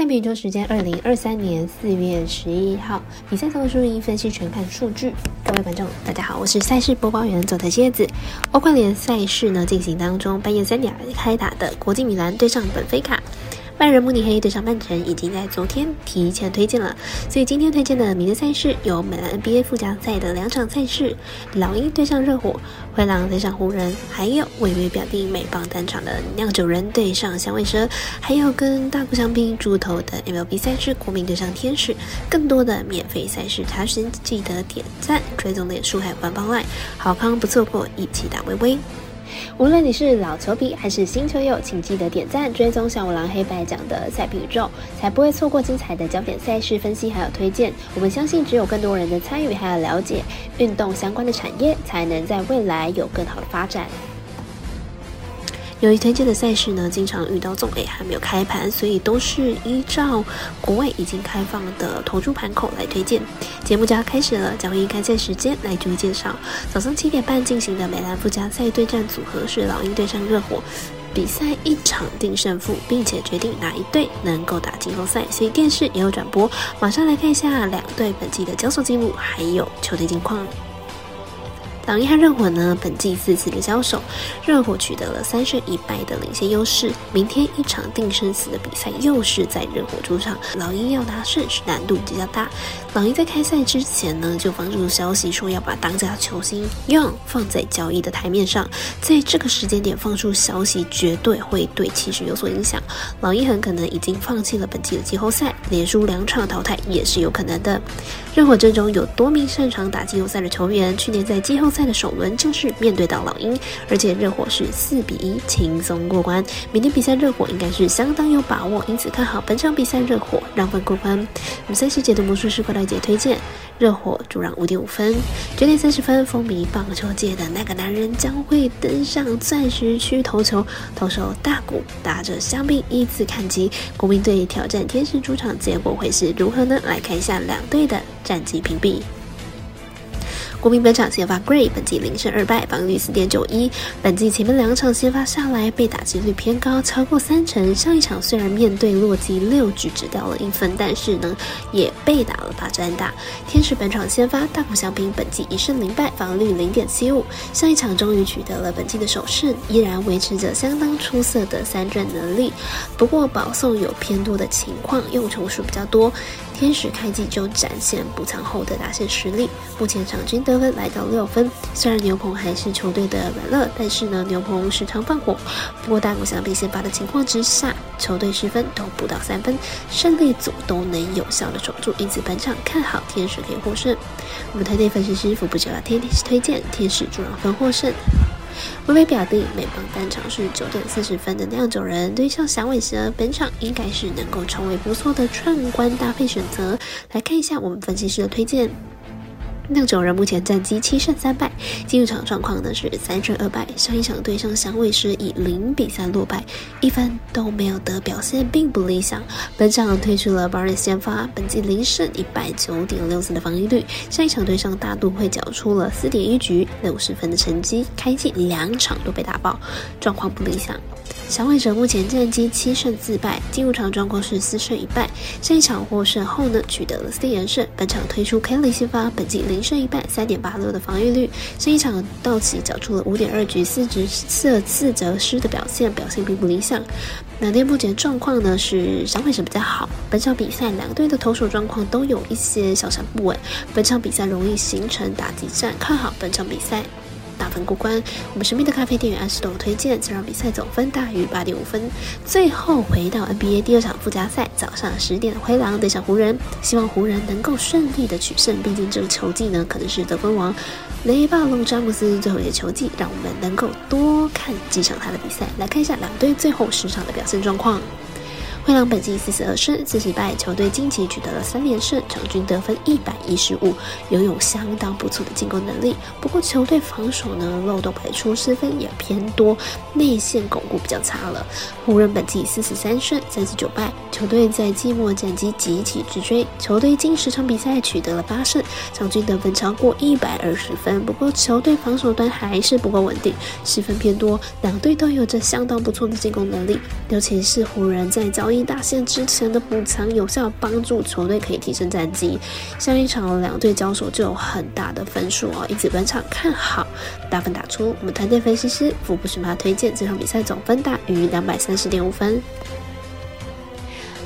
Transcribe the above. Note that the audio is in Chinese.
赛比洲时间二零二三年四月十一号，比赛总输赢分析全看数据。各位观众，大家好，我是赛事播报员佐藤蝎子。欧冠联赛事呢进行当中，半夜三点开打的国际米兰对上本菲卡。拜仁慕尼黑对上曼城已经在昨天提前推荐了，所以今天推荐的明天赛事有美兰 NBA 附加赛的两场赛事：老鹰对上热火，灰狼对上湖人，还有微微表弟美棒单场的酿酒人对上响尾蛇，还有跟大谷翔平猪头的 MLB 赛事国民对上天使。更多的免费赛事，查询记得点赞、追踪脸书还有官方外好康不错过，一起打微微。无论你是老球迷还是新球友，请记得点赞、追踪小五郎黑白奖的赛品宇宙，才不会错过精彩的焦点赛事分析还有推荐。我们相信，只有更多人的参与还有了解运动相关的产业，才能在未来有更好的发展。由于推荐的赛事呢，经常遇到总 A 还没有开盘，所以都是依照国外已经开放的投注盘口来推荐。节目就要开始了，将会以开赛时间来逐一介绍。早上七点半进行的美兰附加赛对战组合是老鹰对上热火，比赛一场定胜负，并且决定哪一队能够打季后赛，所以电视也有转播。马上来看一下两队本季的交手记录，还有球队近况。老鹰和热火呢，本季四次的交手，热火取得了三胜一败的领先优势。明天一场定生死的比赛又是在热火主场，老鹰要拿胜是难度比较大。老鹰在开赛之前呢，就放出消息说要把当家球星 Young 放在交易的台面上，在这个时间点放出消息，绝对会对气势有所影响。老鹰很可能已经放弃了本季的季后赛，连输两场淘汰也是有可能的。热火阵中有多名擅长打季后赛的球员，去年在季后赛。赛的首轮就是面对到老鹰，而且热火是四比一轻松过关。明天比赛热火应该是相当有把握，因此看好本场比赛热火让分过关。我们赛事解读魔术师郭大姐推荐热火主让五点五分。九点三十分，风靡棒球界的那个男人将会登上钻石区投球，投手大谷打着香槟依次看击国民队挑战天使主场，结果会是如何呢？来看一下两队的战绩评比。国民本场先发 Gray，本季零胜二败，防御率四点九一。本季前面两场先发下来，被打击率偏高，超过三成。上一场虽然面对洛基六局只掉了一分，但是呢，也被打了八战打。天使本场先发大谷翔平，本季一胜零败，防御率零点七五。上一场终于取得了本季的首胜，依然维持着相当出色的三振能力。不过保送有偏多的情况，用球数比较多。天使开季就展现补强后的打线实力，目前场均得分来到六分。虽然牛棚还是球队的软肋，但是呢，牛棚时常放火。不过大谷翔平先发的情况之下，球队失分都不到三分，胜利组都能有效的守住，因此本场看好天使可以获胜。我们团队分析师傅不就要天天推荐天使主让分获胜。微微表弟，每棒单场是九点四十分的酿酒人对上响尾蛇，本场应该是能够成为不错的串关搭配选择。来看一下我们分析师的推荐。酿酒人目前战绩七胜三败，进入场状况呢是三胜二败。上一场对上响尾时以零比三落败，一分都没有得，表现并不理想。本场推出了 b a r n e 先发，本季零胜一败，九点六四的防御率。上一场对上大都会缴出了四点一局六十分的成绩，开季两场都被打爆，状况不理想。响尾蛇目前战绩七胜四败，进入场状况是四胜一败。上一场获胜后呢，取得了四连胜。本场推出 Kelly 先发，本季零胜一半，三点八六的防御率。上一场道奇缴出了五点二局四局四四则失的表现，表现并不理想。两队目前状况呢是相对是比较好。本场比赛两队的投手状况都有一些小小不稳，本场比赛容易形成打击战，看好本场比赛。打分过关，我们神秘的咖啡店员安士都推荐，这场比赛总分大于八点五分。最后回到 NBA 第二场附加赛，早上十点灰狼对上湖人，希望湖人能够顺利的取胜，毕竟这个球季呢可能是得分王雷暴龙詹姆斯最后一个球季，让我们能够多看几场他的比赛，来看一下两队最后十场的表现状况。灰狼本季四十二胜四十败，球队近期取得了三连胜，场均得分一百一十五，拥有相当不错的进攻能力。不过球队防守呢漏洞百出，失分也偏多，内线巩固比较差了。湖人本季四十三胜三十九败，球队在季末战绩集体直追，球队近十场比赛取得了八胜，场均得分超过一百二十分。不过球队防守端还是不够稳定，失分偏多。两队都有着相当不错的进攻能力，尤其是湖人，在交易。大线之前的补强，有效帮助球队可以提升战绩。上一场两队交手就有很大的分数哦，因此本场看好大分打出。我们团队分析师福布逊马推荐这场比赛总分大于两百三十点五分。